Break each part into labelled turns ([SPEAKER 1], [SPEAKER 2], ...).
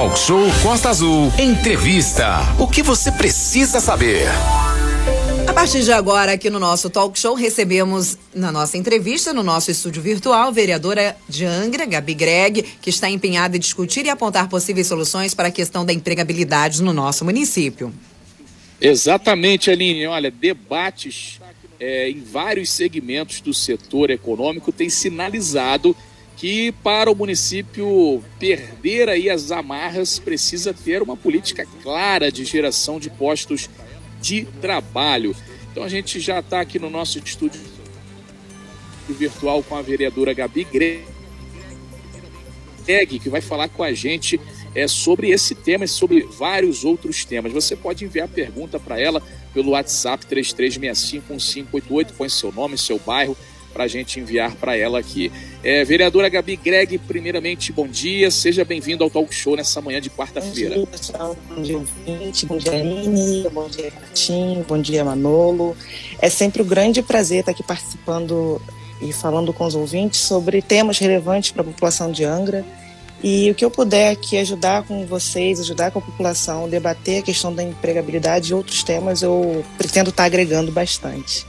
[SPEAKER 1] Talk Show Costa Azul. Entrevista. O que você precisa saber?
[SPEAKER 2] A partir de agora, aqui no nosso talk show, recebemos na nossa entrevista, no nosso estúdio virtual, vereadora de Angra, Gabi Greg, que está empenhada em discutir e apontar possíveis soluções para a questão da empregabilidade no nosso município.
[SPEAKER 3] Exatamente, Aline. Olha, debates é, em vários segmentos do setor econômico têm sinalizado que para o município perder aí as amarras precisa ter uma política clara de geração de postos de trabalho. Então a gente já está aqui no nosso estúdio virtual com a vereadora Gabi Greg, que vai falar com a gente é, sobre esse tema e sobre vários outros temas. Você pode enviar pergunta para ela pelo WhatsApp 33651588, põe seu nome, seu bairro, para a gente enviar para ela aqui. É, vereadora Gabi Greg, primeiramente, bom dia, seja bem-vindo ao Talk Show nessa manhã de quarta-feira.
[SPEAKER 4] Bom dia, pessoal, bom dia, ouvinte, bom dia, Aline, bom dia, Catinho, bom dia, Manolo. É sempre um grande prazer estar aqui participando e falando com os ouvintes sobre temas relevantes para a população de Angra. E o que eu puder aqui ajudar com vocês, ajudar com a população, debater a questão da empregabilidade e outros temas, eu pretendo estar agregando bastante.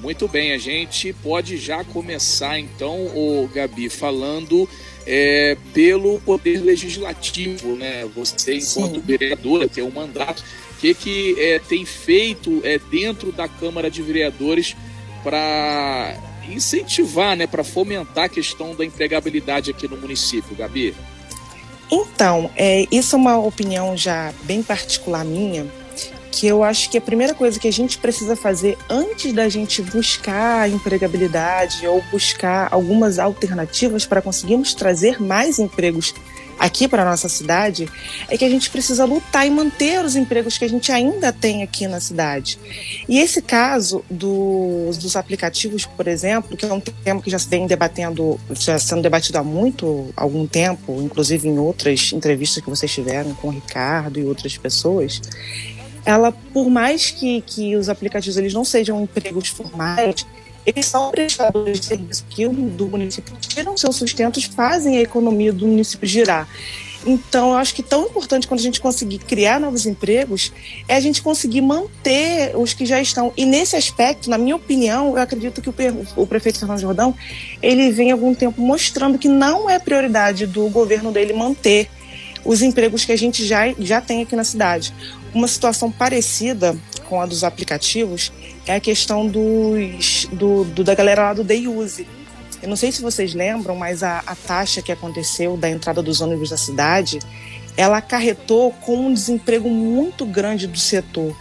[SPEAKER 3] Muito bem, a gente pode já começar então, o Gabi, falando é, pelo poder legislativo, né? Você, enquanto Sim. vereadora, tem um mandato, o que, que é, tem feito é, dentro da Câmara de Vereadores para incentivar, né, para fomentar a questão da empregabilidade aqui no município, Gabi?
[SPEAKER 4] Então, é, isso é uma opinião já bem particular minha, que eu acho que a primeira coisa que a gente precisa fazer antes da gente buscar empregabilidade ou buscar algumas alternativas para conseguirmos trazer mais empregos aqui para nossa cidade é que a gente precisa lutar e manter os empregos que a gente ainda tem aqui na cidade. E esse caso dos, dos aplicativos, por exemplo, que é um tema que já se vem debatendo, já sendo debatido há muito algum tempo, inclusive em outras entrevistas que vocês tiveram com o Ricardo e outras pessoas, ela, por mais que, que os aplicativos eles não sejam empregos formais, eles são prestadores de serviço que do município tiram seus sustentos, fazem a economia do município girar. Então, eu acho que tão importante quando a gente conseguir criar novos empregos é a gente conseguir manter os que já estão. E nesse aspecto, na minha opinião, eu acredito que o, o prefeito Fernando Jordão ele vem algum tempo mostrando que não é prioridade do governo dele manter os empregos que a gente já, já tem aqui na cidade. Uma situação parecida com a dos aplicativos é a questão dos, do, do da galera lá do Day Use. Eu não sei se vocês lembram, mas a, a taxa que aconteceu da entrada dos ônibus da cidade, ela acarretou com um desemprego muito grande do setor.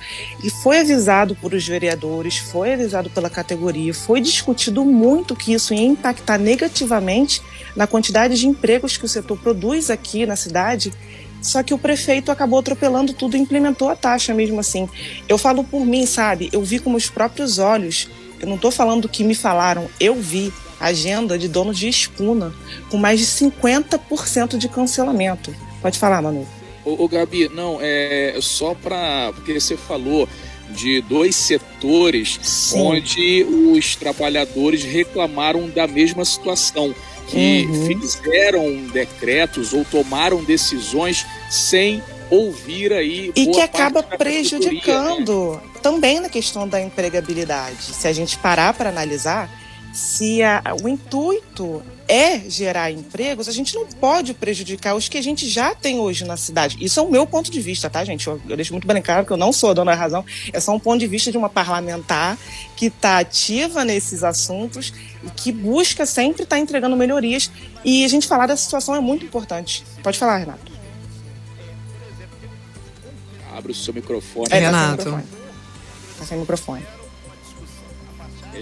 [SPEAKER 4] E foi avisado por os vereadores, foi avisado pela categoria, foi discutido muito que isso ia impactar negativamente na quantidade de empregos que o setor produz aqui na cidade. Só que o prefeito acabou atropelando tudo e implementou a taxa mesmo assim. Eu falo por mim, sabe? Eu vi com meus próprios olhos. Eu não estou falando o que me falaram, eu vi agenda de donos de espuna com mais de 50% de cancelamento. Pode falar, Manu.
[SPEAKER 3] Ô, ô Gabi, não, é só para. Porque você falou de dois setores Sim. onde os trabalhadores reclamaram da mesma situação, que uhum. fizeram decretos ou tomaram decisões sem ouvir aí.
[SPEAKER 4] E que acaba né? prejudicando né? também na questão da empregabilidade. Se a gente parar para analisar, se a, o intuito é gerar empregos, a gente não pode prejudicar os que a gente já tem hoje na cidade. Isso é o meu ponto de vista, tá, gente? Eu, eu deixo muito bem claro que eu não sou a dona da razão, é só um ponto de vista de uma parlamentar que está ativa nesses assuntos que busca sempre estar tá entregando melhorias. E a gente falar dessa situação é muito importante. Pode falar, Renato.
[SPEAKER 3] Abre o seu microfone.
[SPEAKER 2] É, Renato. Tá sem
[SPEAKER 4] microfone. Tá sem microfone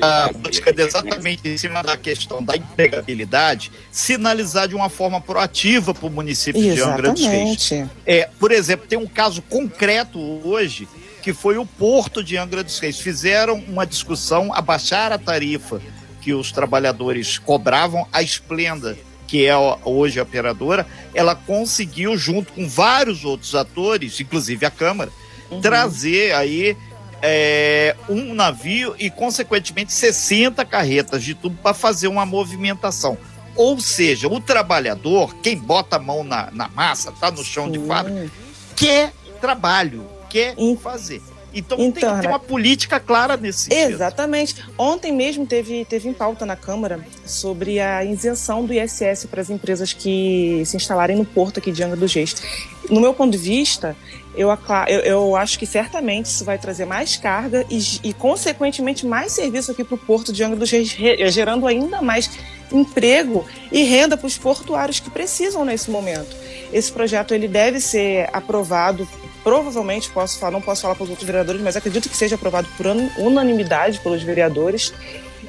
[SPEAKER 5] a política exatamente em cima da questão da empregabilidade, sinalizar de uma forma proativa para o município
[SPEAKER 4] exatamente.
[SPEAKER 5] de Angra dos Reis. É, por exemplo, tem um caso concreto hoje que foi o Porto de Angra dos Reis. Fizeram uma discussão, abaixar a tarifa que os trabalhadores cobravam, a Esplenda, que é hoje a operadora, ela conseguiu, junto com vários outros atores, inclusive a Câmara, uhum. trazer aí é, um navio e, consequentemente, 60 carretas de tubo para fazer uma movimentação. Ou seja, o trabalhador, quem bota a mão na, na massa, tá no chão de fábrica, quer trabalho, quer fazer. Então, então tem que ter então, uma política clara nesse
[SPEAKER 4] sentido. Exatamente. Ontem mesmo teve, teve em pauta na Câmara sobre a isenção do ISS para as empresas que se instalarem no porto aqui de Angra do Gesto. No meu ponto de vista, eu, eu, eu, acho que certamente isso vai trazer mais carga e, e consequentemente, mais serviço aqui para o Porto de Angra dos Reis, gerando ainda mais emprego e renda para os portuários que precisam nesse momento. Esse projeto ele deve ser aprovado, provavelmente, posso falar, não posso falar para os outros vereadores, mas acredito que seja aprovado por unanimidade pelos vereadores.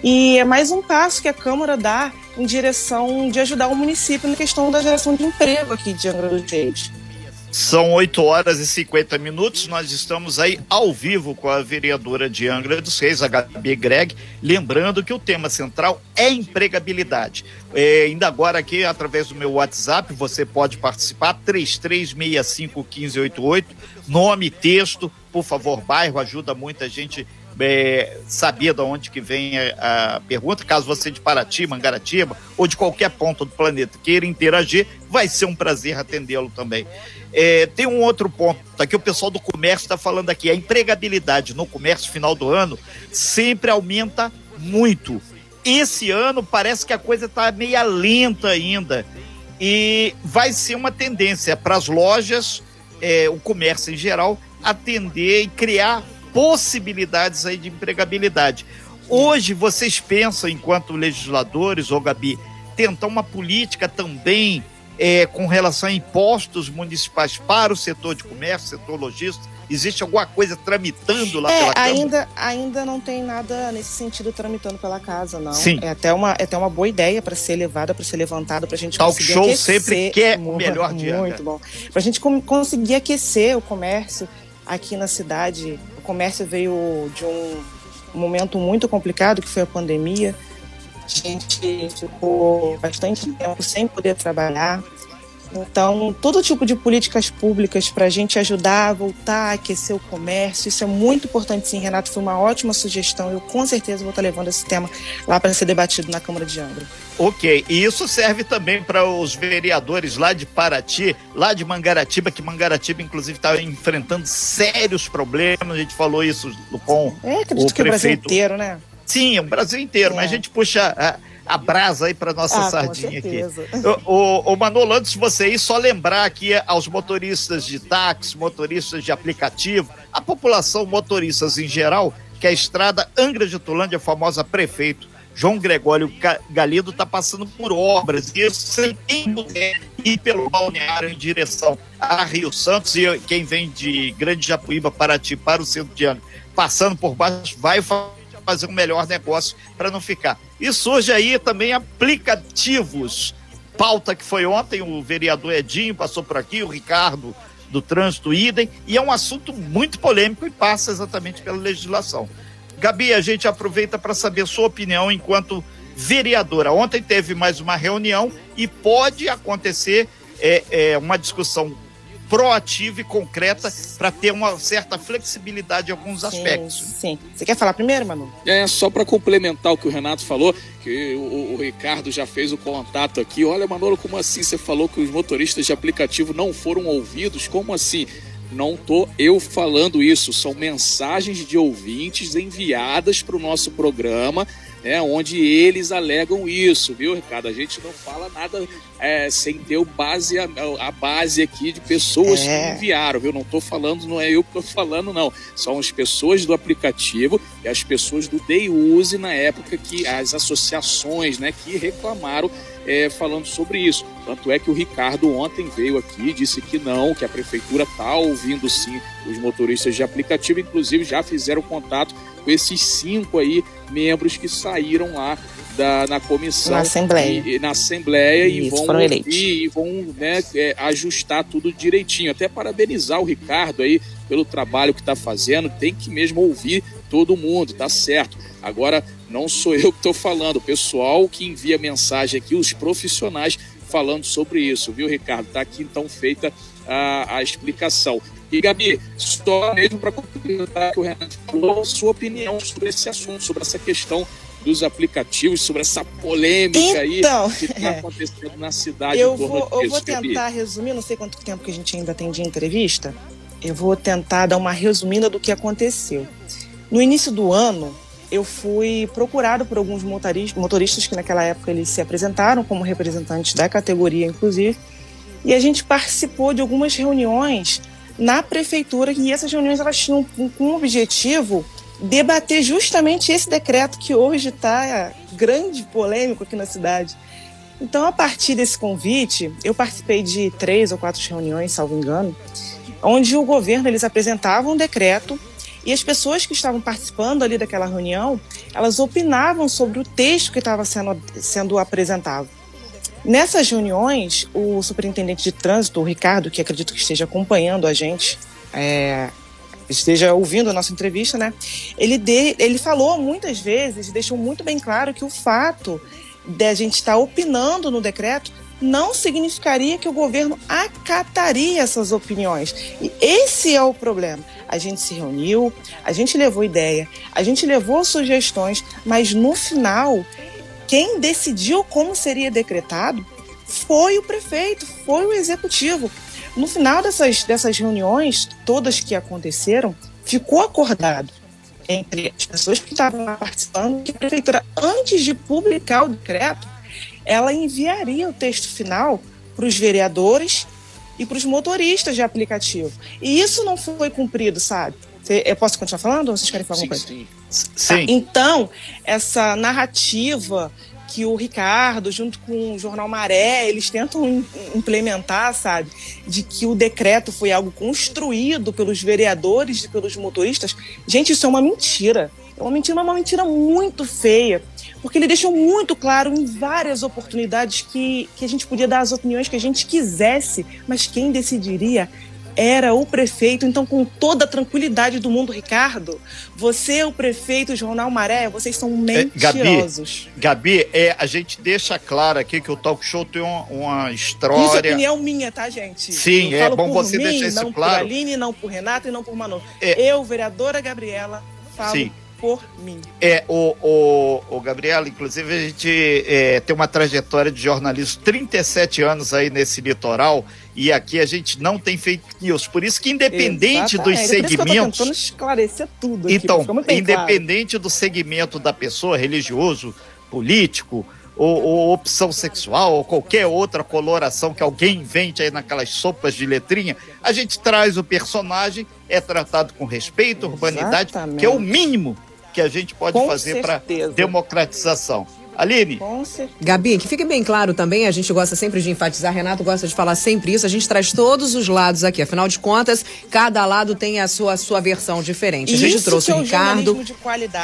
[SPEAKER 4] E é mais um passo que a Câmara dá em direção de ajudar o município na questão da geração de emprego aqui de Angra dos Reis.
[SPEAKER 5] São 8 horas e 50 minutos. Nós estamos aí ao vivo com a vereadora de Angra dos Reis, a Gabi Greg. Lembrando que o tema central é empregabilidade. É, ainda agora aqui, através do meu WhatsApp, você pode participar, 33651588. Nome, texto, por favor, bairro, ajuda muita gente é, saber de onde que vem a, a, pergunta. Caso você de Paraty, Mangaratiba ou de qualquer ponto do planeta queira interagir, vai ser um prazer atendê-lo também. É, tem um outro ponto aqui, o pessoal do comércio está falando aqui, a empregabilidade no comércio final do ano sempre aumenta muito. Esse ano parece que a coisa está meia lenta ainda e vai ser uma tendência para as lojas, é, o comércio em geral, atender e criar possibilidades aí de empregabilidade. Hoje vocês pensam, enquanto legisladores, ou Gabi, tentar uma política também é, com relação a impostos municipais para o setor de comércio, setor logístico? Existe alguma coisa tramitando lá
[SPEAKER 4] é,
[SPEAKER 5] pela
[SPEAKER 4] ainda, ainda não tem nada nesse sentido tramitando pela casa, não. Sim. É até uma, é até uma boa ideia para ser levada, para ser levantada, para a gente
[SPEAKER 5] Talk
[SPEAKER 4] conseguir
[SPEAKER 5] show
[SPEAKER 4] aquecer.
[SPEAKER 5] sempre quer o melhor dia.
[SPEAKER 4] Muito bom. Para a gente conseguir aquecer o comércio aqui na cidade. Comércio veio de um momento muito complicado, que foi a pandemia. A gente ficou bastante tempo sem poder trabalhar. Então, todo tipo de políticas públicas para a gente ajudar a voltar a aquecer o comércio, isso é muito importante, sim, Renato. Foi uma ótima sugestão. Eu com certeza vou estar levando esse tema lá para ser debatido na Câmara de Angra.
[SPEAKER 5] Ok, e isso serve também para os vereadores lá de Paraty, lá de Mangaratiba, que Mangaratiba, inclusive, está enfrentando sérios problemas. A gente falou isso com é, acredito o que prefeito. o Brasil inteiro, né? Sim, o Brasil inteiro, é. mas a gente puxa a brasa aí para nossa ah, sardinha aqui. O, o, o Manolo, antes de você ir, só lembrar aqui aos motoristas de táxi, motoristas de aplicativo, a população motoristas em geral, que a estrada Angra de Tulândia, a famosa prefeito, João Gregório Galido está passando por obras e sem quem puder ir pelo balneário em direção a Rio Santos e quem vem de Grande Japuíba, Paraty, para o centro de Angra, passando por baixo, vai fazer um melhor negócio para não ficar. E surge aí também aplicativos. Pauta que foi ontem, o vereador Edinho passou por aqui, o Ricardo do trânsito idem, e é um assunto muito polêmico e passa exatamente pela legislação. Gabi, a gente aproveita para saber sua opinião enquanto vereadora. Ontem teve mais uma reunião e pode acontecer é, é, uma discussão proativa e concreta para ter uma certa flexibilidade em alguns sim, aspectos.
[SPEAKER 4] Sim. Você quer falar primeiro, Manu?
[SPEAKER 3] É, só para complementar o que o Renato falou, que o, o, Ricardo já fez o contato aqui. Olha, Manolo, como assim você falou que os motoristas de aplicativo não foram ouvidos? Como assim? Não tô eu falando isso, são mensagens de ouvintes enviadas para o nosso programa né, onde eles alegam isso, viu, Ricardo? A gente não fala nada é, sem ter base, a, a, base aqui de pessoas é. que enviaram, viu? Não estou falando, não é eu que estou falando, não. São as pessoas do aplicativo e as pessoas do Day Use na época que as associações, né, que reclamaram é, falando sobre isso. Tanto é que o Ricardo ontem veio aqui, disse que não, que a prefeitura está ouvindo sim os motoristas de aplicativo, inclusive já fizeram contato com esses cinco aí membros que saíram lá da, na comissão
[SPEAKER 4] na assembleia.
[SPEAKER 3] e, na assembleia Isso, e vão ouvir, e vão né, é, ajustar tudo direitinho. Até parabenizar o Ricardo aí pelo trabalho que está fazendo. Tem que mesmo ouvir todo mundo tá certo. Agora não sou eu que estou falando o pessoal que envia mensagem aqui os profissionais falando sobre isso viu Ricardo tá aqui então feita a, a explicação e Gabi, só mesmo para complementar que o Renato falou, a sua opinião sobre esse assunto, sobre essa questão dos aplicativos, sobre essa polêmica
[SPEAKER 4] então,
[SPEAKER 3] aí que está é. acontecendo na cidade.
[SPEAKER 4] Eu vou, eu vou tentar resumir, não sei quanto tempo que a gente ainda tem de entrevista, eu vou tentar dar uma resumida do que aconteceu. No início do ano, eu fui procurado por alguns motoristas que naquela época eles se apresentaram como representantes da categoria, inclusive, e a gente participou de algumas reuniões na prefeitura e essas reuniões elas tinham como objetivo debater justamente esse decreto que hoje está grande polêmico aqui na cidade. Então, a partir desse convite, eu participei de três ou quatro reuniões, salvo engano, onde o governo eles apresentavam um decreto e as pessoas que estavam participando ali daquela reunião, elas opinavam sobre o texto que estava sendo, sendo apresentado. Nessas reuniões, o superintendente de trânsito, o Ricardo, que acredito que esteja acompanhando a gente, é, esteja ouvindo a nossa entrevista, né? Ele, de, ele falou muitas vezes, deixou muito bem claro que o fato de a gente estar opinando no decreto não significaria que o governo acataria essas opiniões. E esse é o problema. A gente se reuniu, a gente levou ideia, a gente levou sugestões, mas no final quem decidiu como seria decretado foi o prefeito, foi o executivo. No final dessas, dessas reuniões, todas que aconteceram, ficou acordado entre as pessoas que estavam participando que a prefeitura, antes de publicar o decreto, ela enviaria o texto final para os vereadores e para os motoristas de aplicativo. E isso não foi cumprido, sabe? Eu posso continuar falando ou vocês querem falar alguma coisa? Sim.
[SPEAKER 5] sim.
[SPEAKER 4] Então, essa narrativa que o Ricardo, junto com o Jornal Maré, eles tentam implementar, sabe? De que o decreto foi algo construído pelos vereadores e pelos motoristas. Gente, isso é uma mentira. É uma mentira, uma mentira muito feia. Porque ele deixou muito claro em várias oportunidades que, que a gente podia dar as opiniões que a gente quisesse, mas quem decidiria era o prefeito. Então, com toda a tranquilidade do mundo, Ricardo, você, o prefeito, o Jornal Maré, vocês são mentirosos.
[SPEAKER 5] É, Gabi, Gabi é, a gente deixa claro aqui que o talk show tem uma, uma história. Isso é
[SPEAKER 4] opinião minha, tá, gente?
[SPEAKER 5] Sim, Eu é bom você mim, deixar isso
[SPEAKER 4] não
[SPEAKER 5] claro.
[SPEAKER 4] Não por Aline, não por Renato e não por Manu. É. Eu, vereadora Gabriela, falo. Sim por mim.
[SPEAKER 5] É, o, o, o Gabriela, inclusive, a gente é, tem uma trajetória de jornalismo, 37 anos aí nesse litoral, e aqui a gente não tem fake news. Por isso que, independente Exato. dos segmentos.
[SPEAKER 4] tentando esclarecer tudo.
[SPEAKER 5] Então, independente claro. do segmento da pessoa, religioso, político, ou, ou, opção sexual, ou qualquer outra coloração que alguém invente aí naquelas sopas de letrinha, a gente traz o personagem, é tratado com respeito, urbanidade, que é o mínimo que a gente pode Com fazer para democratização. Aline.
[SPEAKER 2] Gabi, que fique bem claro também, a gente gosta sempre de enfatizar, Renato gosta de falar sempre isso, a gente traz todos os lados aqui. Afinal de contas, cada lado tem a sua, a sua versão diferente. A gente
[SPEAKER 4] isso
[SPEAKER 2] trouxe
[SPEAKER 4] é
[SPEAKER 2] o Ricardo.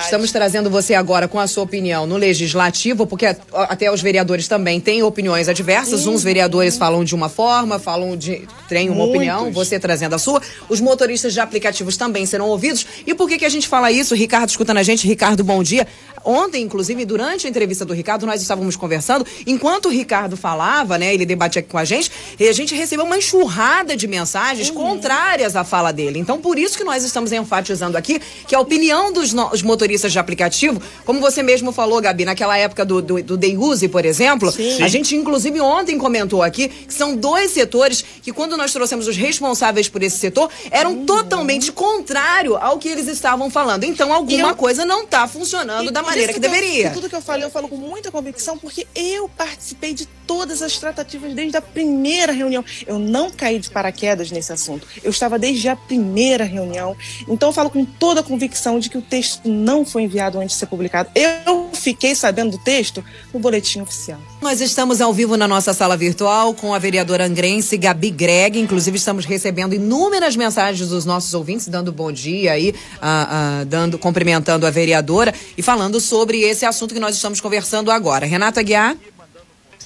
[SPEAKER 2] Estamos trazendo você agora com a sua opinião no legislativo, porque até os vereadores também têm opiniões adversas. Uhum. Uns vereadores falam de uma forma, falam de. têm uma Muitos. opinião, você trazendo a sua. Os motoristas de aplicativos também serão ouvidos. E por que, que a gente fala isso? Ricardo escutando a gente, Ricardo, bom dia. Ontem, inclusive, durante a entrevista do Ricardo, nós estávamos conversando. Enquanto o Ricardo falava, né, ele debatia aqui com a gente, e a gente recebeu uma enxurrada de mensagens uhum. contrárias à fala dele. Então, por isso que nós estamos enfatizando aqui que a opinião dos motoristas de aplicativo, como você mesmo falou, Gabi, naquela época do, do, do Day Use, por exemplo, Sim. a gente, inclusive, ontem comentou aqui que são dois setores que, quando nós trouxemos os responsáveis por esse setor, eram uhum. totalmente contrário ao que eles estavam falando. Então, alguma eu... coisa não está funcionando e da maneira que, que deveria.
[SPEAKER 4] Eu, tudo que eu falei, eu falo com muita convicção, porque eu participei de todas as tratativas desde a primeira reunião. Eu não caí de paraquedas nesse assunto. Eu estava desde a primeira reunião. Então eu falo com toda a convicção de que o texto não foi enviado antes de ser publicado. Eu fiquei sabendo do texto no boletim oficial.
[SPEAKER 2] Nós estamos ao vivo na nossa sala virtual com a vereadora angrense Gabi Greg. Inclusive, estamos recebendo inúmeras mensagens dos nossos ouvintes, dando bom dia aí, uh, uh, dando, cumprimentando a vereadora e falando sobre esse assunto que nós estamos conversando agora. Renata Guiar.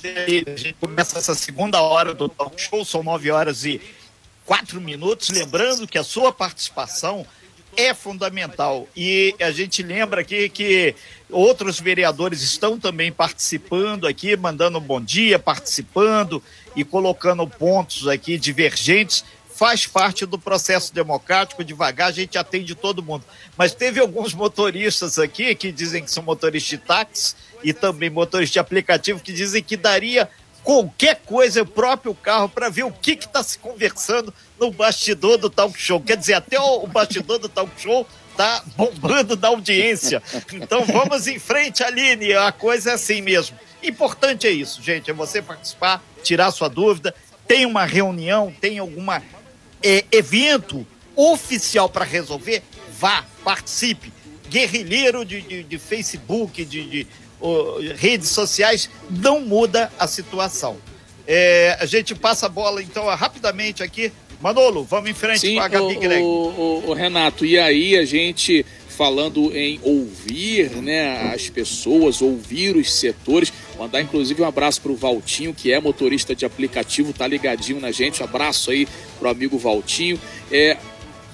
[SPEAKER 5] A gente começa essa segunda hora do talk show, são nove horas e quatro minutos. Lembrando que a sua participação é fundamental. E a gente lembra aqui que outros vereadores estão também participando aqui, mandando um bom dia, participando e colocando pontos aqui divergentes faz parte do processo democrático, devagar a gente atende todo mundo. Mas teve alguns motoristas aqui que dizem que são motoristas de táxi e também motoristas de aplicativo que dizem que daria qualquer coisa, o próprio carro, para ver o que está se conversando no bastidor do talk show. Quer dizer, até o, bastidor do talk show tá bombando da audiência. Então vamos em frente, Aline. A coisa é assim mesmo. Importante é isso, gente, é você participar, tirar sua dúvida. Tem uma reunião, tem alguma é, evento oficial para resolver? Vá, participe. Guerrilheiro de, de, de Facebook, de, de redes sociais, não muda a situação. É, a gente passa a bola, então, rapidamente aqui. Manolo, vamos em frente
[SPEAKER 3] Sim,
[SPEAKER 5] com a Gabi
[SPEAKER 3] o,
[SPEAKER 5] Greg.
[SPEAKER 3] O, o Renato, e aí a gente falando em ouvir né, as pessoas, ouvir os setores. Mandar inclusive um abraço para o Valtinho, que é motorista de aplicativo, tá ligadinho na gente. Um abraço aí pro amigo Valtinho. É,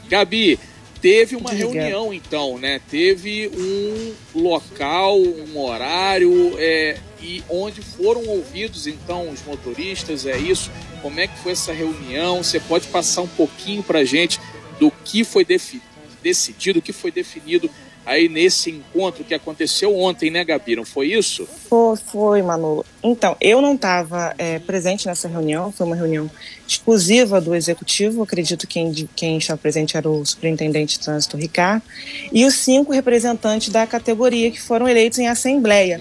[SPEAKER 3] Gabi, teve uma reunião então, né? Teve um local, um horário, é, e onde foram ouvidos então os motoristas, é isso? Como é que foi essa reunião? Você pode passar um pouquinho para gente do que foi definido? decidido, que foi definido aí nesse encontro que aconteceu ontem, né, Gabi? Não foi isso?
[SPEAKER 4] Foi, foi. Então, eu não estava é, presente nessa reunião, foi uma reunião exclusiva do executivo, acredito que quem, quem estava presente era o superintendente de trânsito, Ricardo, e os cinco representantes da categoria que foram eleitos em assembleia.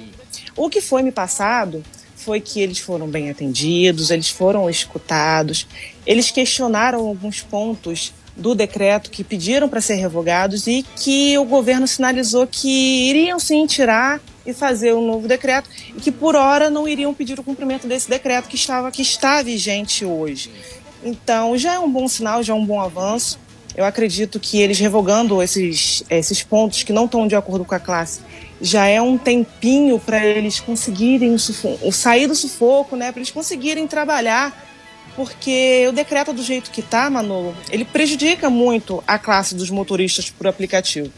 [SPEAKER 4] O que foi me passado foi que eles foram bem atendidos, eles foram escutados, eles questionaram alguns pontos do decreto que pediram para ser revogados e que o governo sinalizou que iriam sim tirar e fazer um novo decreto e que por hora não iriam pedir o cumprimento desse decreto que estava que está vigente hoje. Então já é um bom sinal, já é um bom avanço. Eu acredito que eles revogando esses, esses pontos que não estão de acordo com a classe já é um tempinho para eles conseguirem o sair do sufoco, né? Para eles conseguirem trabalhar porque o decreto do jeito que está, Manolo, ele prejudica muito a classe dos motoristas por aplicativo.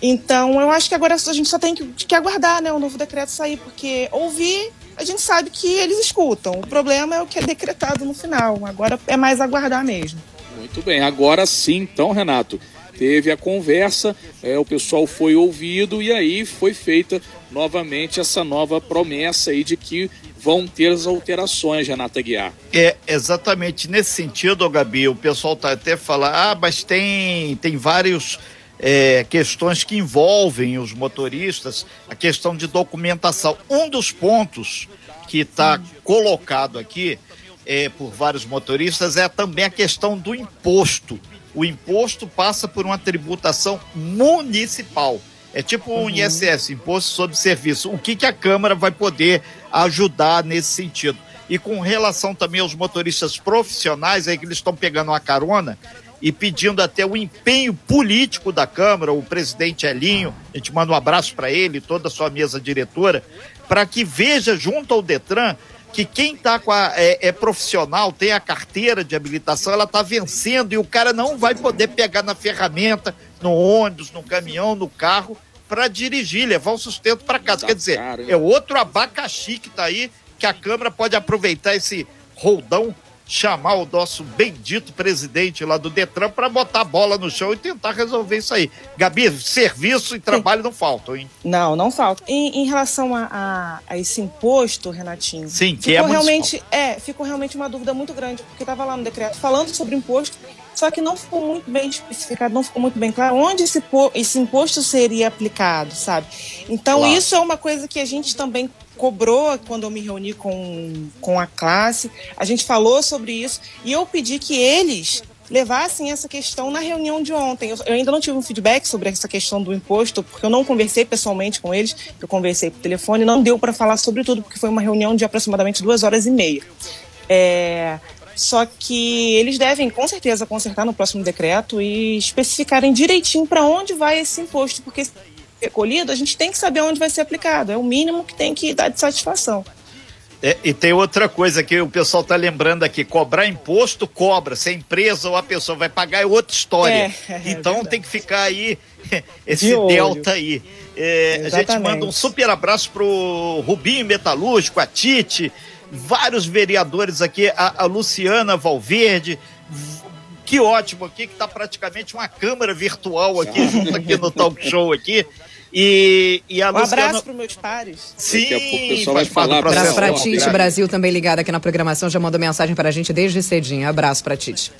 [SPEAKER 4] Então, eu acho que agora a gente só tem que, que aguardar né, o novo decreto sair, porque ouvir, a gente sabe que eles escutam. O problema é o que é decretado no final. Agora é mais aguardar mesmo.
[SPEAKER 3] Muito bem, agora sim, então, Renato. Teve a conversa, é, o pessoal foi ouvido e aí foi feita novamente essa nova promessa aí de que vão ter as alterações, Renata Guiar.
[SPEAKER 5] É, exatamente nesse sentido, Gabi, o pessoal tá até falando, ah, mas tem, tem vários é, questões que envolvem os motoristas, a questão de documentação. Um dos pontos que está colocado aqui é, por vários motoristas é também a questão do imposto. O imposto passa por uma tributação municipal. É tipo um uhum. ISS, Imposto sobre Serviço. O que, que a Câmara vai poder ajudar nesse sentido? E com relação também aos motoristas profissionais, aí que eles estão pegando uma carona e pedindo até o empenho político da Câmara, o presidente Elinho, a gente manda um abraço para ele, toda a sua mesa diretora, para que veja junto ao Detran que quem tá com a, é, é, profissional, tem a carteira de habilitação, ela tá vencendo e o cara não vai poder pegar na ferramenta, no ônibus, no caminhão, no carro, para dirigir, levar o sustento para casa. Quer dizer, cara, é outro abacaxi que tá aí, que a Câmara pode aproveitar esse roldão chamar o nosso bendito presidente lá do Detran para botar a bola no chão e tentar resolver isso aí. Gabi, serviço e trabalho Sim. não faltam, hein?
[SPEAKER 4] Não, não falta. Em, em relação a, a, a, esse imposto, Renatinho,
[SPEAKER 5] Sim, que
[SPEAKER 4] ficou
[SPEAKER 5] é
[SPEAKER 4] realmente é ficou realmente uma dúvida muito grande porque estava lá no decreto falando sobre imposto, só que não ficou muito bem especificado, não ficou muito bem claro onde esse, esse imposto seria aplicado, sabe? Então claro. isso é uma coisa que a gente também cobrou quando eu me reuni com, com a classe, a gente falou sobre isso e eu pedi que eles levassem essa questão na reunião de ontem. Eu, eu, ainda não tive um feedback sobre essa questão do imposto, porque eu não conversei pessoalmente com eles, eu conversei por telefone, não deu para falar sobre tudo, porque foi uma reunião de aproximadamente duas horas e meia. É, só que eles devem, com certeza, consertar no próximo decreto e especificarem direitinho para onde vai esse imposto, porque recolhido, a gente tem que saber onde vai ser aplicado. É o mínimo que tem que dar de satisfação.
[SPEAKER 5] É, e tem outra coisa que o pessoal está lembrando aqui: cobrar imposto, cobra. Se a empresa ou a pessoa vai pagar é outra história. É, é então tem que ficar aí esse de delta aí. É, a gente manda um super abraço pro Rubinho Metalúrgico, a Tite, vários vereadores aqui, a, a Luciana Valverde, que ótimo aqui, que está praticamente uma câmera virtual aqui, junto aqui no talk show aqui. E, e a
[SPEAKER 4] um
[SPEAKER 5] Luciana...
[SPEAKER 4] abraço para meus pares.
[SPEAKER 5] Sim,
[SPEAKER 3] Daqui a o pessoal vai falar
[SPEAKER 2] Um abraço pra
[SPEAKER 3] Processo.
[SPEAKER 2] Tite, Brasil também ligado aqui na programação, já mandou mensagem pra gente desde cedinho. Abraço pra Tite.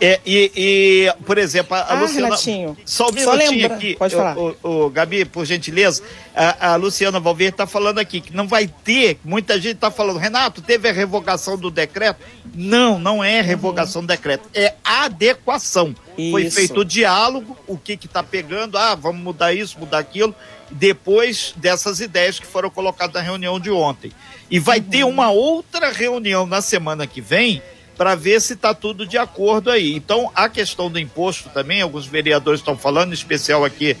[SPEAKER 5] É, e, e, por exemplo, a,
[SPEAKER 4] Ah,
[SPEAKER 5] Luciana.
[SPEAKER 4] Renatinho,
[SPEAKER 5] Só um
[SPEAKER 4] só
[SPEAKER 5] minutinho
[SPEAKER 4] lembra-
[SPEAKER 5] aqui.
[SPEAKER 4] pode
[SPEAKER 5] o-
[SPEAKER 4] falar.
[SPEAKER 5] O, o Gabi, por gentileza, a, a Luciana Valverde está falando aqui que não vai ter. Muita gente está falando, Renato, teve a revogação do decreto? Não, não é revogação do decreto, é adequação. Foi
[SPEAKER 4] Isso.
[SPEAKER 5] feito o diálogo, o que está pegando, ah, vamos mudar isso, mudar aquilo, depois dessas ideias que foram colocadas na reunião de ontem. E vai ter uma outra reunião na semana que vem para ver se está tudo de acordo aí. Então, a questão do imposto também, alguns vereadores estão falando, em especial aqui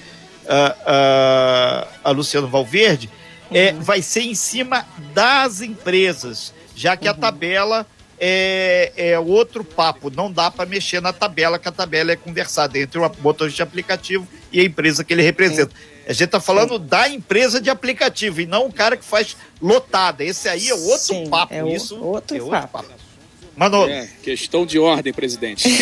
[SPEAKER 5] ah, ah, a Luciano Valverde, é, vai ser em cima das empresas, já que a tabela é, é outro papo. Não dá para mexer na tabela, que a tabela é conversada entre o motorista de aplicativo e a empresa que ele representa. A gente está falando da empresa de aplicativo e não o cara que faz lotada. Esse aí é outro
[SPEAKER 4] Sim,
[SPEAKER 5] papo.
[SPEAKER 4] é o-
[SPEAKER 5] Isso
[SPEAKER 4] outro
[SPEAKER 5] é
[SPEAKER 4] papo.
[SPEAKER 5] Manolo,
[SPEAKER 3] É, questão de ordem, presidente.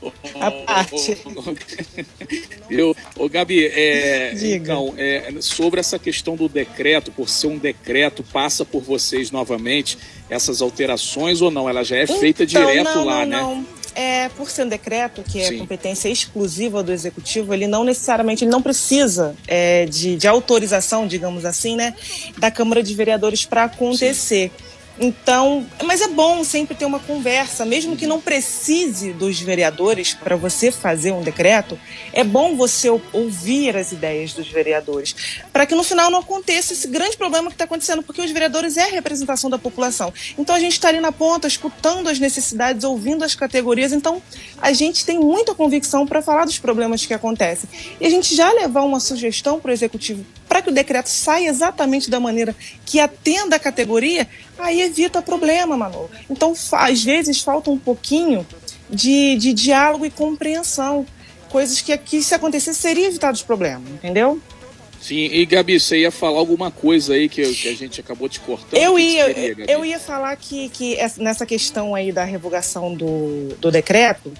[SPEAKER 4] A parte.
[SPEAKER 3] Eu, ô Gabi, é, então, é, sobre essa questão do decreto, por ser um decreto, passa por vocês novamente essas alterações ou não? Ela já é feita
[SPEAKER 4] Então,
[SPEAKER 3] direto
[SPEAKER 4] não,
[SPEAKER 3] lá,
[SPEAKER 4] não,
[SPEAKER 3] né?
[SPEAKER 4] Não. É, por ser um decreto, que é
[SPEAKER 3] Sim.
[SPEAKER 4] competência exclusiva do executivo, ele não necessariamente ele não precisa é, de, de autorização, digamos assim, né, da Câmara de Vereadores para acontecer. Então, mas é bom sempre ter uma conversa, mesmo que não precise dos vereadores para você fazer um decreto, é bom você ou- ouvir as ideias dos vereadores, para que no final não aconteça esse grande problema que está acontecendo, porque os vereadores é a representação da população. Então a gente está ali na ponta, escutando as necessidades, ouvindo as categorias, então a gente tem muita convicção para falar dos problemas que acontecem. E a gente já levar uma sugestão para o executivo para que o decreto saia exatamente da maneira que atenda a categoria, aí evita problema, Manu. Então, às vezes, falta um pouquinho de, de diálogo e compreensão. Coisas que aqui, se acontecesse, seria evitado os problemas, entendeu?
[SPEAKER 3] Sim, e Gabi, você ia falar alguma coisa aí que, que a gente acabou te cortando?
[SPEAKER 4] Eu ia,
[SPEAKER 3] Gabi?
[SPEAKER 4] eu ia falar que, que essa- nessa questão aí da revogação do, do decreto,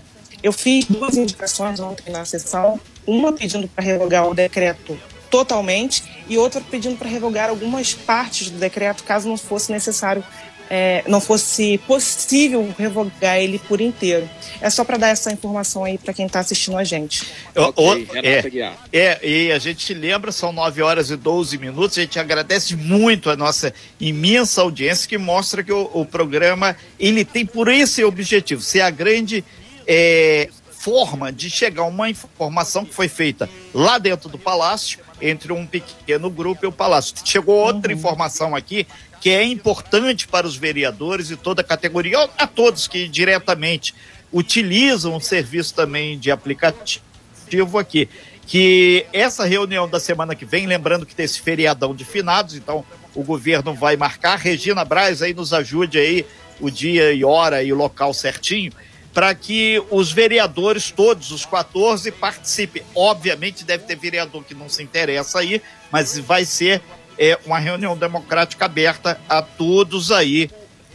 [SPEAKER 4] eu fiz duas indicações ontem na sessão, uma pedindo para revogar o decreto totalmente e outra pedindo para revogar algumas partes do decreto, caso não fosse necessário, é, não fosse possível revogar ele por inteiro. É só para dar essa informação aí para quem está assistindo a gente.
[SPEAKER 3] Ok,
[SPEAKER 5] o-
[SPEAKER 3] Renata
[SPEAKER 5] é. É, e a gente lembra, são 9 horas e 12 minutos. A gente agradece muito a nossa imensa audiência que mostra que o, o programa ele tem por esse objetivo ser a grande é, forma de chegar a uma informação que foi feita lá dentro do Palácio, entre um pequeno grupo e o Palácio. Chegou outra informação aqui que é importante para os vereadores e toda a categoria, a todos que diretamente utilizam o serviço também de aplicativo aqui que essa reunião da semana que vem, lembrando que tem esse feriadão de finados, então o governo vai marcar. Regina Braz aí nos ajude aí o dia e hora e o local certinho, para que os vereadores, todos os 14, participem. Obviamente deve ter vereador que não se interessa aí, mas vai ser é, uma reunião democrática aberta a todos aí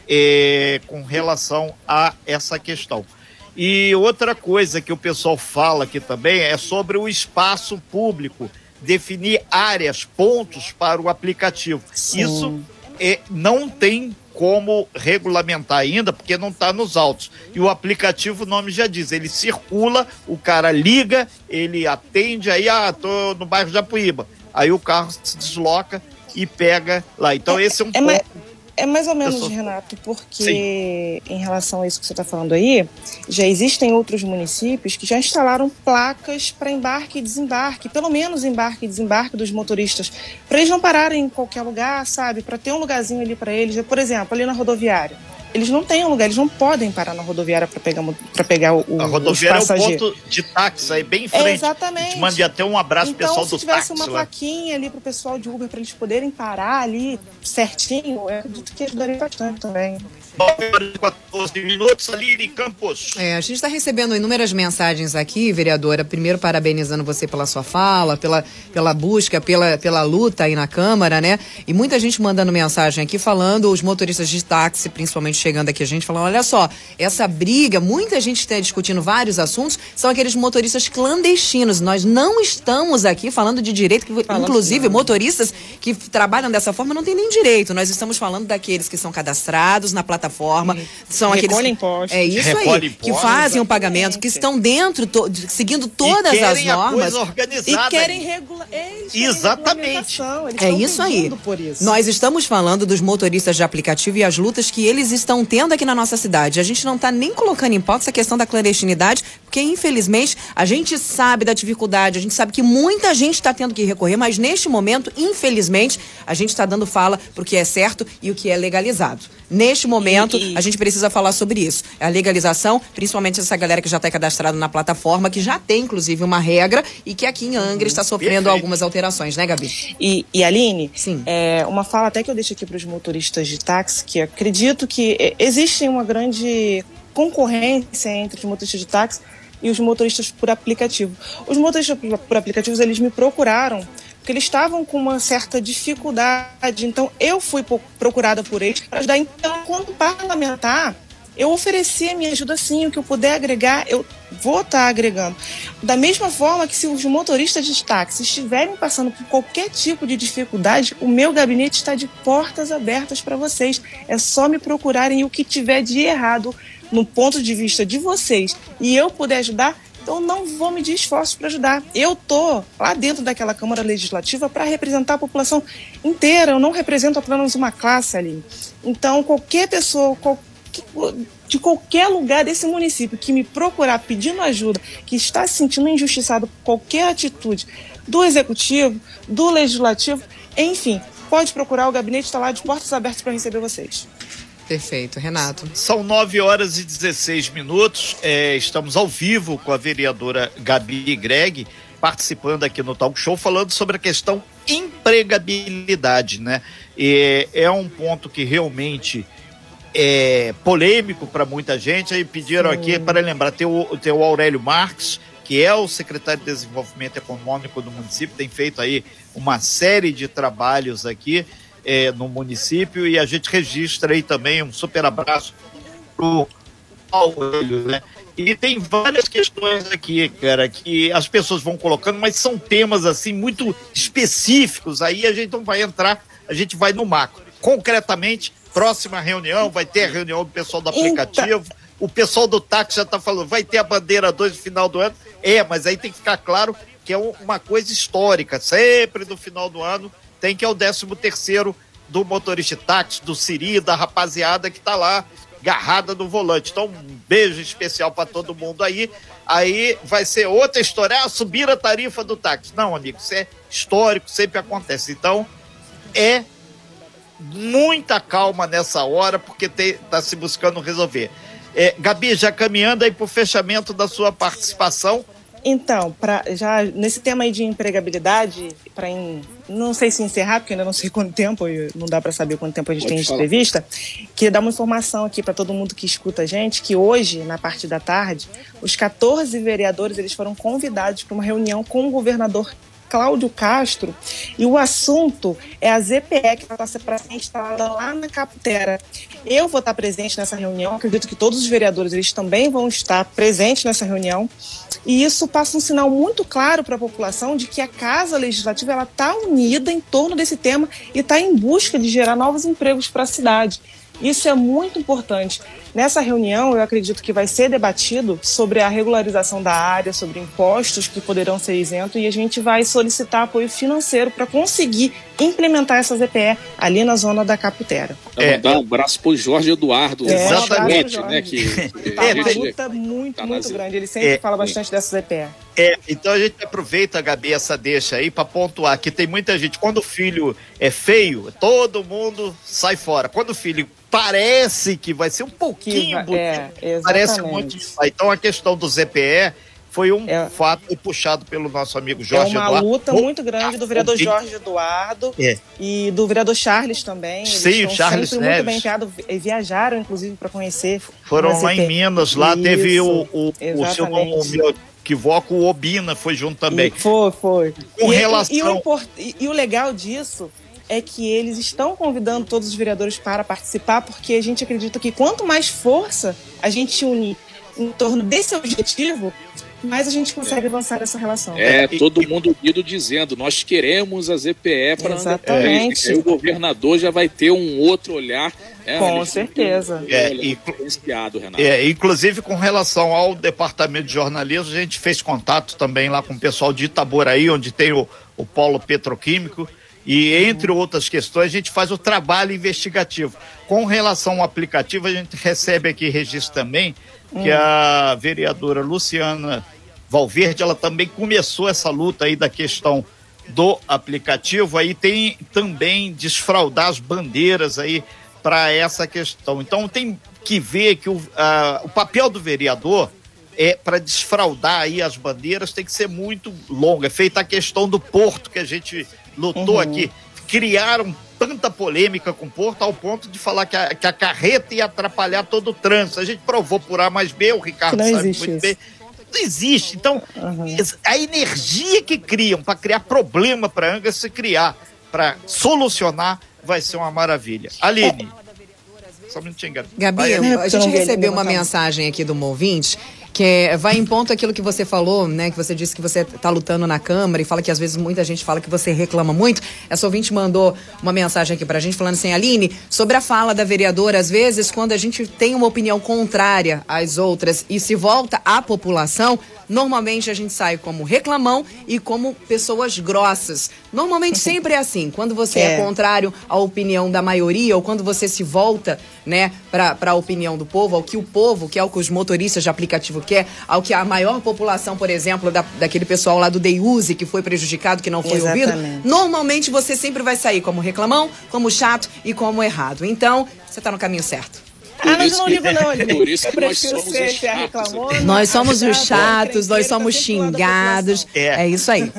[SPEAKER 5] é, com relação a essa questão. E outra coisa que o pessoal fala aqui também é sobre o espaço público, definir áreas, pontos para o aplicativo.
[SPEAKER 4] Sim.
[SPEAKER 5] Isso é, não tem como regulamentar ainda, porque não está nos autos. E o aplicativo, o nome já diz, ele circula, o cara liga, ele atende, aí, ah, tô no bairro Japuíba. Aí o carro se desloca e pega lá. Então esse é um
[SPEAKER 4] É,
[SPEAKER 5] ponto.
[SPEAKER 4] É mais ou menos,
[SPEAKER 5] sou-
[SPEAKER 4] Renato, porque em relação a isso que você está falando aí, já existem outros municípios que já instalaram placas para embarque e desembarque, pelo menos embarque e desembarque dos motoristas, para eles não pararem em qualquer lugar, sabe? Para ter um lugarzinho ali para eles. Por exemplo, ali na rodoviária. Eles não têm um lugar, eles não podem parar na rodoviária para pegar, para pegar o, o,
[SPEAKER 5] A
[SPEAKER 4] os
[SPEAKER 5] rodoviária é o
[SPEAKER 4] passageiros.
[SPEAKER 5] ponto de táxi aí bem em
[SPEAKER 4] É,
[SPEAKER 5] frente. A
[SPEAKER 4] exatamente.
[SPEAKER 5] gente manda até um abraço pro
[SPEAKER 4] Então,
[SPEAKER 5] pessoal
[SPEAKER 4] se
[SPEAKER 5] do
[SPEAKER 4] tivesse
[SPEAKER 5] táxi
[SPEAKER 4] uma
[SPEAKER 5] lá.
[SPEAKER 4] plaquinha ali pro pessoal de Uber para eles poderem parar ali certinho, eu acredito que ajudaria bastante também.
[SPEAKER 5] 9 horas e 14 minutos, Aline Campos.
[SPEAKER 2] É, a gente está recebendo inúmeras mensagens aqui, vereadora. Primeiro, parabenizando você pela sua fala, pela, pela busca, pela, pela luta aí na Câmara, né? E muita gente mandando mensagem aqui falando, os motoristas de táxi, principalmente chegando aqui, a gente falando: olha só, essa briga, muita gente está discutindo vários assuntos, são aqueles motoristas clandestinos. Nós não estamos aqui falando de direito, que, inclusive motoristas que trabalham dessa forma não têm nem direito. Nós estamos falando daqueles que são cadastrados na plataforma, são aqueles
[SPEAKER 4] Recolhem impostos.
[SPEAKER 2] é isso
[SPEAKER 5] Recolhe
[SPEAKER 2] aí, que
[SPEAKER 5] impostos,
[SPEAKER 2] fazem o pagamento, que estão dentro, to- seguindo todas as normas.
[SPEAKER 4] E querem regular.
[SPEAKER 5] Exatamente.
[SPEAKER 2] É isso aí.
[SPEAKER 4] Por isso.
[SPEAKER 2] Nós estamos falando dos motoristas de aplicativo e as lutas que eles estão tendo aqui na nossa cidade. A gente não está nem colocando em pauta essa questão da clandestinidade, porque infelizmente a gente sabe da dificuldade, a gente sabe que muita gente está tendo que recorrer, mas neste momento, infelizmente, a gente está dando fala para o que é certo e o que é legalizado. Neste momento,
[SPEAKER 4] E- e-
[SPEAKER 2] a gente precisa falar sobre isso. A legalização, principalmente essa galera que já está cadastrada na plataforma, que já tem inclusive uma regra e que aqui em Angra está sofrendo
[SPEAKER 5] Perfeito.
[SPEAKER 2] algumas alterações, né, Gabi?
[SPEAKER 4] E, e Aline,
[SPEAKER 2] Sim.
[SPEAKER 4] é, uma fala até que eu deixo aqui para os motoristas de táxi, que acredito que é, existe uma grande concorrência entre os motoristas de táxi e os motoristas por aplicativo. Os motoristas por- por aplicativos, eles me procuraram porque eles estavam com uma certa dificuldade, então eu fui procurada por eles para ajudar. Então, quando parlamentar, eu ofereci a minha ajuda sim, o que eu puder agregar, eu vou estar agregando. Da mesma forma que se os motoristas de táxi estiverem passando por qualquer tipo de dificuldade, o meu gabinete está de portas abertas para vocês. É só me procurarem o que tiver de errado no ponto de vista de vocês e eu puder ajudar, então não vou medir esforços para ajudar. Eu tô lá dentro daquela Câmara Legislativa para representar a população inteira. Eu não represento apenas uma classe ali. Então qualquer pessoa, de qualquer lugar desse município que me procurar pedindo ajuda, que está se sentindo injustiçado por qualquer atitude do executivo, do legislativo, enfim, pode procurar, o gabinete está lá de portas abertas para receber vocês.
[SPEAKER 2] Perfeito, Renato.
[SPEAKER 5] São 9 horas e 16 minutos. É, estamos ao vivo com a vereadora Gabi Greg, participando aqui no Talk Show, falando sobre a questão empregabilidade, né? E é um ponto que realmente é polêmico para muita gente. Aí pediram aqui para lembrar: tem o, tem o Aurélio Marques, que é o secretário de Desenvolvimento Econômico do município, tem feito aí uma série de trabalhos aqui é, no município e a gente registra aí também um super abraço pro Aurélio, né? E tem várias questões aqui, cara, que as pessoas vão colocando, mas são temas assim muito específicos. Aí a gente não vai entrar, a gente vai no macro. Concretamente, próxima reunião, vai ter a reunião do pessoal do aplicativo. O pessoal do táxi já está falando, vai ter a bandeira 2 no final do ano. É, mas aí tem que ficar claro que é um- uma coisa histórica. Sempre no final do ano tem que é o 13 terceiro do motorista táxi, do Siri, da rapaziada que está lá agarrada no volante. Então, um beijo especial para todo mundo aí. Aí vai ser outra história, ah, subir a tarifa do táxi. Não, amigo, isso é histórico, sempre acontece. Então, é muita calma nessa hora, porque está se buscando resolver. É, Gabi, já caminhando aí para o fechamento da sua participação,
[SPEAKER 4] Então, pra, já nesse tema aí de empregabilidade, para não sei se encerrar, porque ainda não sei quanto tempo, não dá para saber quanto tempo a gente
[SPEAKER 3] Pode
[SPEAKER 4] tem de entrevista, queria dar uma informação aqui para todo mundo que escuta a gente, que hoje, na parte da tarde, os 14 vereadores eles foram convidados para uma reunião com o governador Cláudio Castro, e o assunto é a ZPE que está para ser instalada lá na Caputera. Eu vou estar presente nessa reunião, acredito que todos os vereadores eles também vão estar presentes nessa reunião. E isso passa um sinal muito claro para a população de que a Casa Legislativa está unida em torno desse tema e está em busca de gerar novos empregos para a cidade. Isso é muito importante. Nessa reunião, eu acredito que vai ser debatido sobre a regularização da área, sobre impostos que poderão ser isentos, e a gente vai solicitar apoio financeiro para conseguir implementar essa ZPE ali na zona da Caputera.
[SPEAKER 5] É.
[SPEAKER 3] Mandar um abraço pro Jorge Eduardo,
[SPEAKER 4] É,
[SPEAKER 5] exatamente.
[SPEAKER 3] né? Que, que
[SPEAKER 4] Tá
[SPEAKER 3] a gente-
[SPEAKER 4] luta muito,
[SPEAKER 3] tá
[SPEAKER 4] muito grande. Ele sempre
[SPEAKER 5] É,
[SPEAKER 4] fala
[SPEAKER 3] sim.
[SPEAKER 4] bastante dessa ZPE.
[SPEAKER 5] É, então a gente aproveita, Gabi, essa deixa aí para pontuar que tem muita gente, quando o filho é feio, todo mundo sai fora. Quando o filho parece que vai ser um pouquinho bonito,
[SPEAKER 4] é,
[SPEAKER 5] parece muito. Então a questão do ZPE foi um é, fato puxado pelo nosso amigo Jorge
[SPEAKER 4] Eduardo. É uma
[SPEAKER 5] Eduardo.
[SPEAKER 4] luta muito grande do vereador Jorge Eduardo é. e do vereador Charles também. Eles
[SPEAKER 5] Sim, o Charles
[SPEAKER 4] sempre Neves. muito bem enfiados, viajaram inclusive para conhecer.
[SPEAKER 5] Foram lá em Minas, lá Isso, teve o, o, o seu nome, equivoco, o Obina foi junto também.
[SPEAKER 4] E foi, foi.
[SPEAKER 5] Com e, relação...
[SPEAKER 4] E, e, o, e, o legal disso é que eles estão convidando todos os vereadores para participar, porque a gente acredita que quanto mais força a gente unir em torno desse objetivo, mais a gente consegue avançar essa relação.
[SPEAKER 3] É, todo mundo unido dizendo, nós queremos a ZPE para
[SPEAKER 4] Exatamente.
[SPEAKER 3] Aí o governador já vai ter um outro olhar.
[SPEAKER 4] Né? Com certeza.
[SPEAKER 5] É, e, é, inclusive, com relação ao departamento de jornalismo, a gente fez contato também lá com o pessoal de Itaboraí, onde tem o, o polo petroquímico. E, entre outras questões, a gente faz o trabalho investigativo. Com relação ao aplicativo, a gente recebe aqui registro também que hum. a vereadora Luciana Valverde, ela também começou essa luta aí da questão do aplicativo, aí tem também desfraudar as bandeiras aí para essa questão. Então tem que ver que o, a, o papel do vereador é para desfraudar aí as bandeiras tem que ser muito longo. É feita a questão do porto que a gente lutou uhum. aqui. Criaram tanta polêmica com o Porto ao ponto de falar que a, que a carreta ia atrapalhar todo o trânsito. A gente provou por A mais B, o Ricardo
[SPEAKER 4] não
[SPEAKER 5] sabe muito
[SPEAKER 4] isso.
[SPEAKER 5] bem. Não existe. Então, uhum. a energia que criam para criar problema para Angra se criar, para solucionar, vai ser uma maravilha. Aline.
[SPEAKER 2] Só um minutinho, Gabi. Gabi, a gente recebeu uma mensagem aqui do ouvinte que é, vai em ponto aquilo que você falou, né? Que você disse que você está lutando na Câmara e fala que às vezes muita gente fala que você reclama muito. Essa ouvinte mandou uma mensagem aqui para a gente falando assim, Aline, sobre a fala da vereadora, às vezes quando a gente tem uma opinião contrária às outras e se volta à população, normalmente a gente sai como reclamão e como pessoas grossas. Normalmente sempre é assim. Quando você é. é contrário à opinião da maioria ou quando você se volta, né, para a opinião do povo, ao que o povo, que é o que os motoristas de aplicativo quer, ao que a maior população, por exemplo, da, daquele pessoal lá do Deuse que foi prejudicado, que não foi Exatamente. ouvido, normalmente você sempre vai sair como reclamão, como chato e como errado. Então, você está no caminho certo.
[SPEAKER 4] Ah, mas eu não ligo não, gente.
[SPEAKER 3] Por isso que nós somos os chatos.
[SPEAKER 2] Nós somos os chatos, nós somos xingados. É. é isso aí.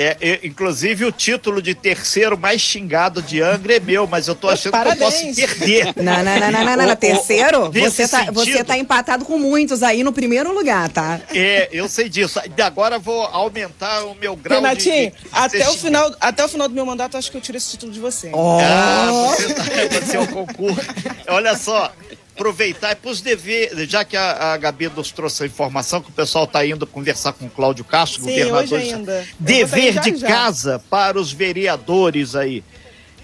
[SPEAKER 5] É, é, inclusive o título de terceiro mais xingado de Angra é meu, mas eu tô achando Parabéns. que eu posso perder.
[SPEAKER 2] Não, não, não, não, não, não, não. terceiro, você tá, você tá empatado com muitos aí no primeiro lugar, tá?
[SPEAKER 5] É, eu sei disso. E agora vou aumentar o meu grau
[SPEAKER 4] Renatinho, de, de até o final, até o final do meu mandato acho que eu tiro esse título de você.
[SPEAKER 5] Oh. Ah, você, tá, você é o concurso. Olha só, aproveitar para os deveres, já que a, a Gabi nos trouxe a informação que o pessoal está indo conversar com o Cláudio Castro,
[SPEAKER 4] Sim,
[SPEAKER 5] governador.
[SPEAKER 4] Hoje ainda.
[SPEAKER 5] Dever já, de já. casa para os vereadores aí.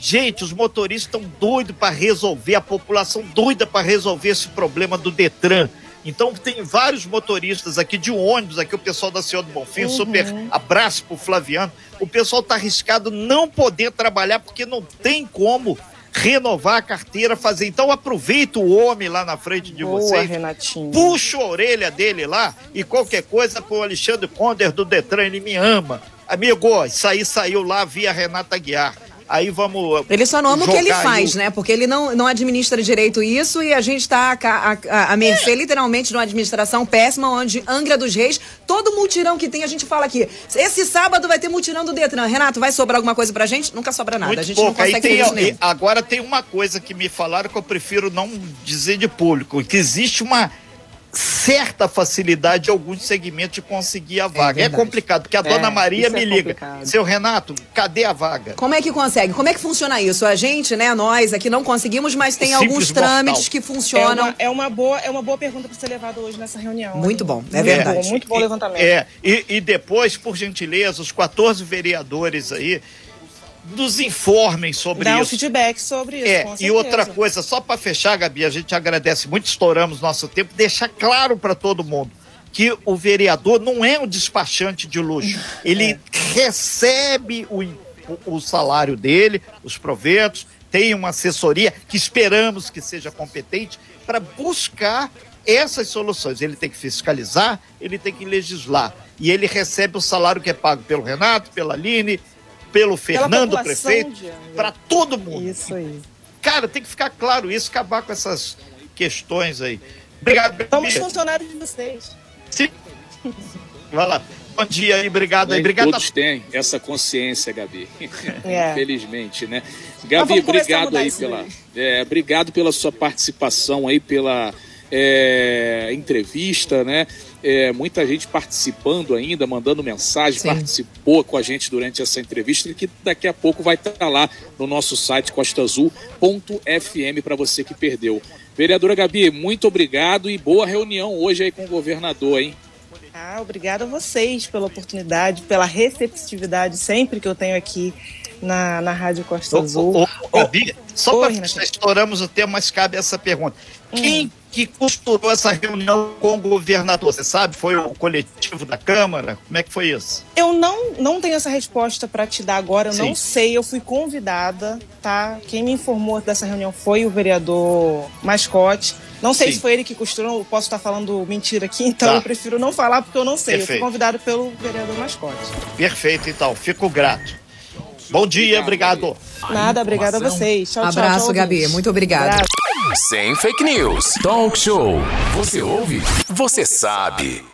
[SPEAKER 5] Gente, os motoristas estão doidos para resolver, a população doida para resolver esse problema do Detran. Então tem vários motoristas aqui de ônibus, aqui o pessoal da Senhor do Bonfim, uhum. super abraço pro Flaviano. O pessoal tá arriscado não poder trabalhar porque não tem como renovar a carteira, fazer. Então aproveita o homem lá na frente de
[SPEAKER 4] Boa,
[SPEAKER 5] vocês.
[SPEAKER 4] Renatinho.
[SPEAKER 5] Puxa a orelha dele lá e qualquer coisa com o Alexandre Conder do Detran, ele me ama. Amigo, isso aí saiu lá via Renata Guiar aí vamos.
[SPEAKER 2] Ele só não ama o que ele faz, né? Porque ele não, não administra direito isso e a gente está a, a, a mercê, é. literalmente, de uma administração péssima, onde Angra dos Reis, todo multirão que tem, a gente fala aqui. Esse sábado vai ter multirão do Detran. Renato, vai sobrar alguma coisa pra gente? Nunca sobra nada.
[SPEAKER 5] Muito
[SPEAKER 2] a gente
[SPEAKER 5] pouco.
[SPEAKER 2] não consegue
[SPEAKER 5] aí tem, Agora tem uma coisa que me falaram que eu prefiro não dizer de público: que existe uma certa facilidade de alguns segmentos de conseguir a vaga. É, é complicado, porque a é, dona Maria me é liga. Seu Renato, cadê a vaga?
[SPEAKER 2] Como é que consegue? Como é que funciona isso? A gente, né, nós aqui não conseguimos, mas tem Simples alguns trâmites mortal. que funcionam.
[SPEAKER 4] É uma, é uma, boa, é uma boa pergunta para ser levada hoje nessa reunião.
[SPEAKER 2] Muito bom, é verdade.
[SPEAKER 4] Bom, muito bom levantamento.
[SPEAKER 5] É, e, e depois, por gentileza, os 14 vereadores aí nos informem sobre
[SPEAKER 4] Dá
[SPEAKER 5] isso.
[SPEAKER 4] um feedback sobre isso.
[SPEAKER 5] É, e outra coisa, só para fechar, Gabi, a gente agradece muito, estouramos nosso tempo, deixar claro para todo mundo que o vereador não é um despachante de luxo. Ele é. recebe o, o salário dele, os proventos, tem uma assessoria que esperamos que seja competente para buscar essas soluções. Ele tem que fiscalizar, ele tem que legislar. E ele recebe o salário que é pago pelo Renato, pela Aline, pelo Fernando Prefeito, para todo mundo.
[SPEAKER 4] Isso aí.
[SPEAKER 5] Cara, tem que ficar claro isso, acabar com essas questões aí. Obrigado.
[SPEAKER 4] Somos funcionários de vocês.
[SPEAKER 5] Sim. Vai lá. Bom dia aí, obrigado aí. Obrigado
[SPEAKER 3] todos a... têm essa consciência, Gabi. É. Infelizmente, né? Gabi, obrigado aí pela. É, obrigado pela sua participação aí, pela é, entrevista, né? É, muita gente participando ainda, mandando mensagem, Sim. participou com a gente durante essa entrevista, que daqui a pouco vai estar lá no nosso site costaazul.fm para você que perdeu. Vereadora Gabi, muito obrigado e boa reunião hoje aí com o governador, hein?
[SPEAKER 4] Ah, obrigado a vocês pela oportunidade, pela receptividade sempre que eu tenho aqui na, na Rádio Costa Azul. Ô,
[SPEAKER 5] ô, Gabi, só para estouramos o tempo, mas cabe essa pergunta. Hum. Quem que costurou essa reunião com o governador? Você sabe? Foi o coletivo da Câmara? Como é que foi isso?
[SPEAKER 4] Eu não, não tenho essa resposta para te dar agora, eu Sim. não sei. Eu fui convidada, tá? Quem me informou dessa reunião foi o vereador Mascote. Não sei Sim. se foi ele que costurou, eu posso estar falando mentira aqui, então tá. eu prefiro não falar porque eu não sei. Perfeito. Eu fui convidado pelo vereador Mascote.
[SPEAKER 5] Perfeito, então. Fico grato. Bom dia, obrigado.
[SPEAKER 4] Nada, obrigado a vocês. Tchau,
[SPEAKER 2] Abraço,
[SPEAKER 4] tchau, tchau,
[SPEAKER 2] Gabi. Muito obrigada.
[SPEAKER 1] Sem fake news. Talk show. Você ouve? Você sabe.